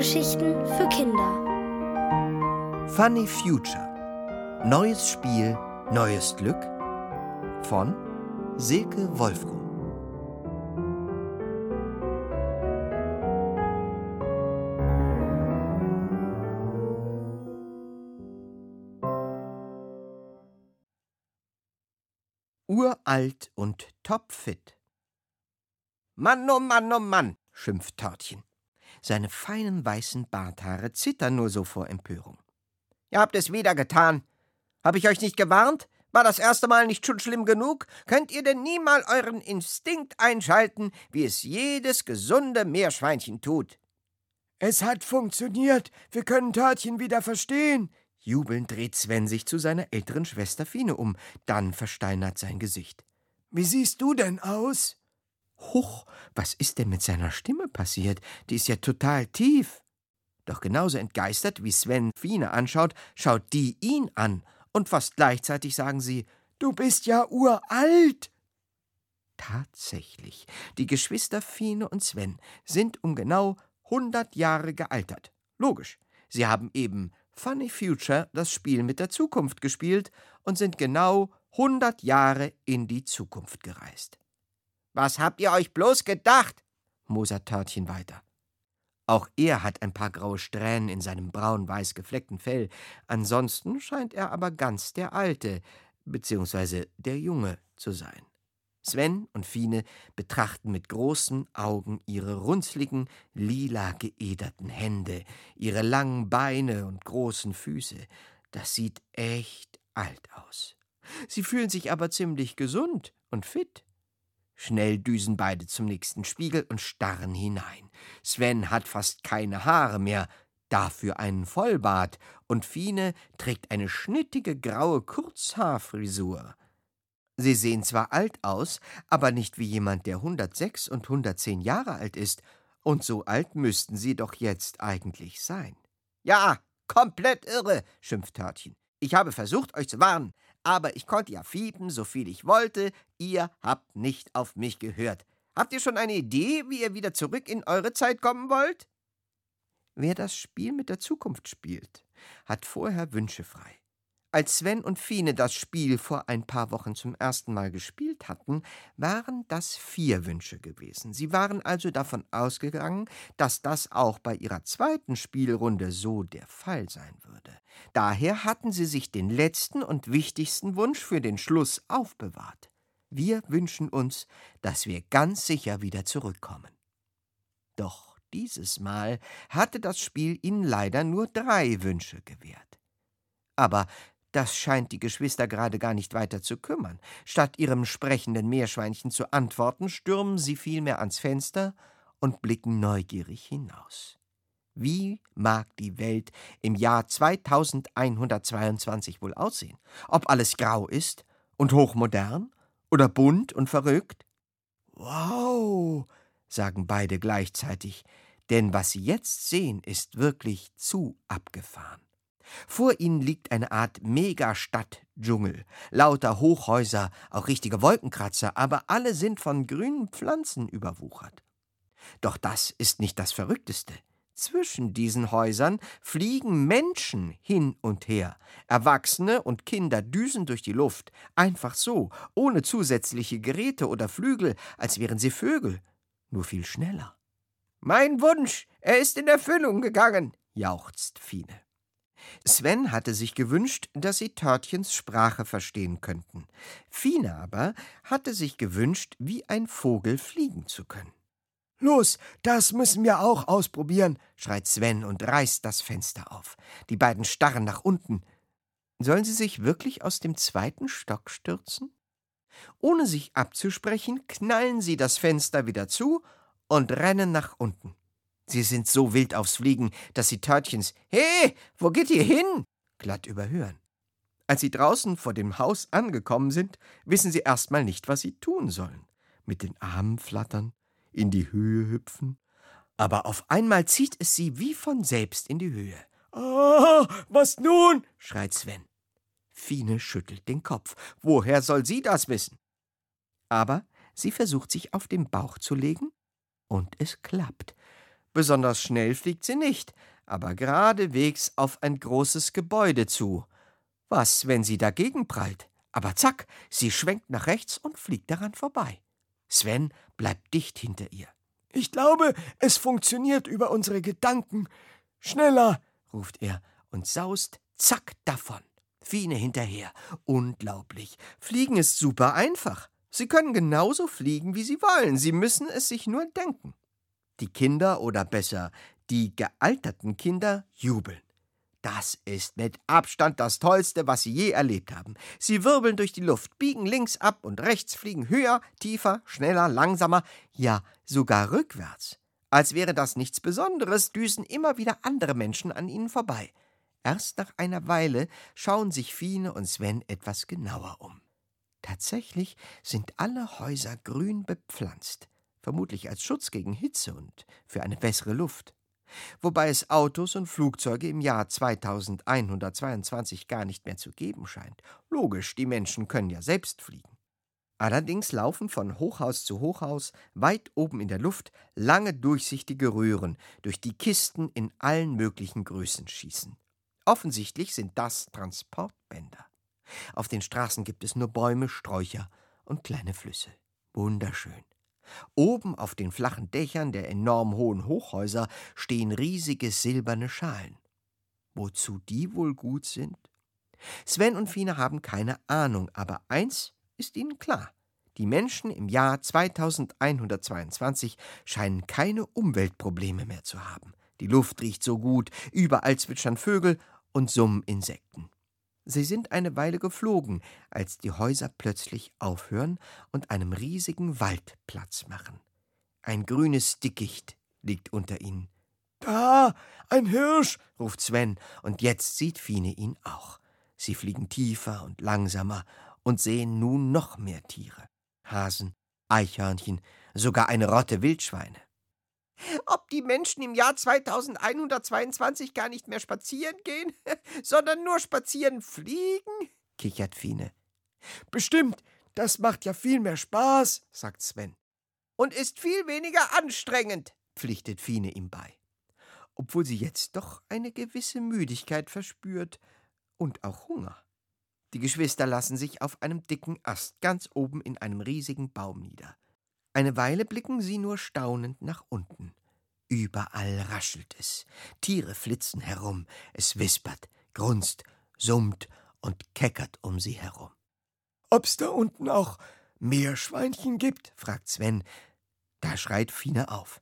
Hörgeschichten für Kinder. Funny Future. Neues Spiel, neues Glück von Silke Wolfrum. Uralt und topfit. Mann, oh Mann, oh Mann, schimpft Törtchen. Seine feinen weißen Barthaare zittern nur so vor Empörung. Ihr habt es wieder getan. Hab ich euch nicht gewarnt? War das erste Mal nicht schon schlimm genug? Könnt ihr denn nie mal euren Instinkt einschalten, wie es jedes gesunde Meerschweinchen tut? Es hat funktioniert. Wir können Törtchen wieder verstehen. Jubelnd dreht Sven sich zu seiner älteren Schwester Fine um. Dann versteinert sein Gesicht. Wie siehst du denn aus? Huch, was ist denn mit seiner Stimme passiert? Die ist ja total tief. Doch genauso entgeistert, wie Sven Fine anschaut, schaut die ihn an. Und fast gleichzeitig sagen sie: Du bist ja uralt. Tatsächlich, die Geschwister Fine und Sven sind um genau hundert Jahre gealtert. Logisch. Sie haben eben Funny Future das Spiel mit der Zukunft gespielt und sind genau 100 Jahre in die Zukunft gereist. Was habt ihr euch bloß gedacht? mosert Törtchen weiter. Auch er hat ein paar graue Strähnen in seinem braun-weiß gefleckten Fell. Ansonsten scheint er aber ganz der Alte, beziehungsweise der Junge zu sein. Sven und Fine betrachten mit großen Augen ihre runzligen, lila geederten Hände, ihre langen Beine und großen Füße. Das sieht echt alt aus. Sie fühlen sich aber ziemlich gesund und fit. Schnell düsen beide zum nächsten Spiegel und starren hinein. Sven hat fast keine Haare mehr, dafür einen Vollbart, und Fine trägt eine schnittige graue Kurzhaarfrisur. Sie sehen zwar alt aus, aber nicht wie jemand, der 106 und 110 Jahre alt ist, und so alt müssten sie doch jetzt eigentlich sein. Ja, komplett irre, schimpft Törtchen. Ich habe versucht, euch zu warnen, aber ich konnte ja fiepen, so viel ich wollte, ihr habt nicht auf mich gehört. Habt ihr schon eine Idee, wie ihr wieder zurück in eure Zeit kommen wollt? Wer das Spiel mit der Zukunft spielt, hat vorher Wünsche frei. Als Sven und Fine das Spiel vor ein paar Wochen zum ersten Mal gespielt hatten, waren das vier Wünsche gewesen. Sie waren also davon ausgegangen, dass das auch bei ihrer zweiten Spielrunde so der Fall sein würde. Daher hatten sie sich den letzten und wichtigsten Wunsch für den Schluss aufbewahrt. Wir wünschen uns, dass wir ganz sicher wieder zurückkommen. Doch dieses Mal hatte das Spiel ihnen leider nur drei Wünsche gewährt. Aber das scheint die Geschwister gerade gar nicht weiter zu kümmern. Statt ihrem sprechenden Meerschweinchen zu antworten, stürmen sie vielmehr ans Fenster und blicken neugierig hinaus. Wie mag die Welt im Jahr 2122 wohl aussehen? Ob alles grau ist und hochmodern oder bunt und verrückt? Wow, sagen beide gleichzeitig, denn was sie jetzt sehen, ist wirklich zu abgefahren. Vor ihnen liegt eine Art Megastadt-Dschungel. Lauter Hochhäuser, auch richtige Wolkenkratzer, aber alle sind von grünen Pflanzen überwuchert. Doch das ist nicht das Verrückteste. Zwischen diesen Häusern fliegen Menschen hin und her. Erwachsene und Kinder düsen durch die Luft, einfach so, ohne zusätzliche Geräte oder Flügel, als wären sie Vögel, nur viel schneller. Mein Wunsch, er ist in Erfüllung gegangen, jauchzt Fine. Sven hatte sich gewünscht, dass sie Törtchens Sprache verstehen könnten. Fine aber hatte sich gewünscht, wie ein Vogel fliegen zu können. Los, das müssen wir auch ausprobieren, schreit Sven und reißt das Fenster auf. Die beiden starren nach unten. Sollen sie sich wirklich aus dem zweiten Stock stürzen? Ohne sich abzusprechen, knallen sie das Fenster wieder zu und rennen nach unten. Sie sind so wild aufs Fliegen, dass sie Törtchens He, wo geht ihr hin? glatt überhören. Als sie draußen vor dem Haus angekommen sind, wissen sie erstmal nicht, was sie tun sollen. Mit den Armen flattern, in die Höhe hüpfen. Aber auf einmal zieht es sie wie von selbst in die Höhe. Ah, was nun? schreit Sven. Fine schüttelt den Kopf. Woher soll sie das wissen? Aber sie versucht sich auf den Bauch zu legen, und es klappt. Besonders schnell fliegt sie nicht, aber geradewegs auf ein großes Gebäude zu. Was, wenn sie dagegen prallt? Aber zack, sie schwenkt nach rechts und fliegt daran vorbei. Sven bleibt dicht hinter ihr. Ich glaube, es funktioniert über unsere Gedanken. Schneller, ruft er und saust zack davon. Fine hinterher. Unglaublich. Fliegen ist super einfach. Sie können genauso fliegen, wie sie wollen. Sie müssen es sich nur denken. Die Kinder oder besser die gealterten Kinder jubeln. Das ist mit Abstand das Tollste, was sie je erlebt haben. Sie wirbeln durch die Luft, biegen links ab und rechts, fliegen höher, tiefer, schneller, langsamer, ja sogar rückwärts. Als wäre das nichts Besonderes, düsen immer wieder andere Menschen an ihnen vorbei. Erst nach einer Weile schauen sich Fine und Sven etwas genauer um. Tatsächlich sind alle Häuser grün bepflanzt, vermutlich als Schutz gegen Hitze und für eine bessere Luft wobei es Autos und Flugzeuge im Jahr 2122 gar nicht mehr zu geben scheint. Logisch, die Menschen können ja selbst fliegen. Allerdings laufen von Hochhaus zu Hochhaus, weit oben in der Luft, lange durchsichtige Röhren, durch die Kisten in allen möglichen Größen schießen. Offensichtlich sind das Transportbänder. Auf den Straßen gibt es nur Bäume, Sträucher und kleine Flüsse. Wunderschön. Oben auf den flachen Dächern der enorm hohen Hochhäuser stehen riesige silberne Schalen. Wozu die wohl gut sind? Sven und Fine haben keine Ahnung, aber eins ist ihnen klar. Die Menschen im Jahr 2122 scheinen keine Umweltprobleme mehr zu haben. Die Luft riecht so gut, überall zwitschern Vögel und summen Insekten. Sie sind eine Weile geflogen, als die Häuser plötzlich aufhören und einem riesigen Wald Platz machen. Ein grünes Dickicht liegt unter ihnen. Da, ein Hirsch, ruft Sven, und jetzt sieht Fine ihn auch. Sie fliegen tiefer und langsamer und sehen nun noch mehr Tiere. Hasen, Eichhörnchen, sogar eine Rotte Wildschweine. Ob die Menschen im Jahr 2122 gar nicht mehr spazieren gehen, sondern nur spazieren fliegen? kichert Fine. Bestimmt, das macht ja viel mehr Spaß, sagt Sven. Und ist viel weniger anstrengend, pflichtet Fine ihm bei. Obwohl sie jetzt doch eine gewisse Müdigkeit verspürt und auch Hunger. Die Geschwister lassen sich auf einem dicken Ast ganz oben in einem riesigen Baum nieder. Eine Weile blicken sie nur staunend nach unten. Überall raschelt es, Tiere flitzen herum, es wispert, grunzt, summt und keckert um sie herum. Ob's da unten auch Meerschweinchen gibt? fragt Sven. Da schreit Fine auf.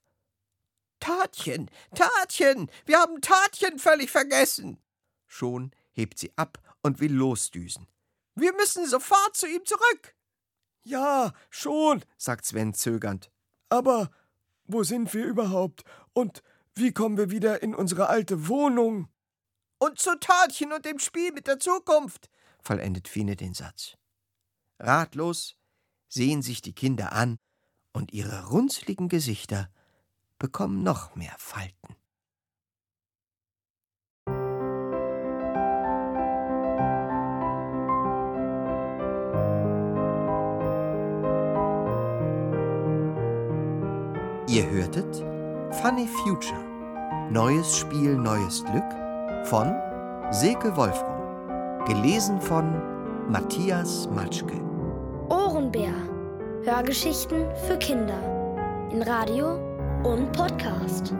Tatchen, Tatchen, wir haben Tatchen völlig vergessen. Schon hebt sie ab und will losdüsen. Wir müssen sofort zu ihm zurück. Ja, schon, sagt Sven zögernd. Aber wo sind wir überhaupt? Und wie kommen wir wieder in unsere alte Wohnung? Und zu Tatchen und dem Spiel mit der Zukunft, vollendet Fine den Satz. Ratlos sehen sich die Kinder an und ihre runzligen Gesichter bekommen noch mehr Falten. Ihr hörtet Funny Future. Neues Spiel, neues Glück von Silke Wolfram. Gelesen von Matthias Matschke. Ohrenbär. Hörgeschichten für Kinder. In Radio und Podcast.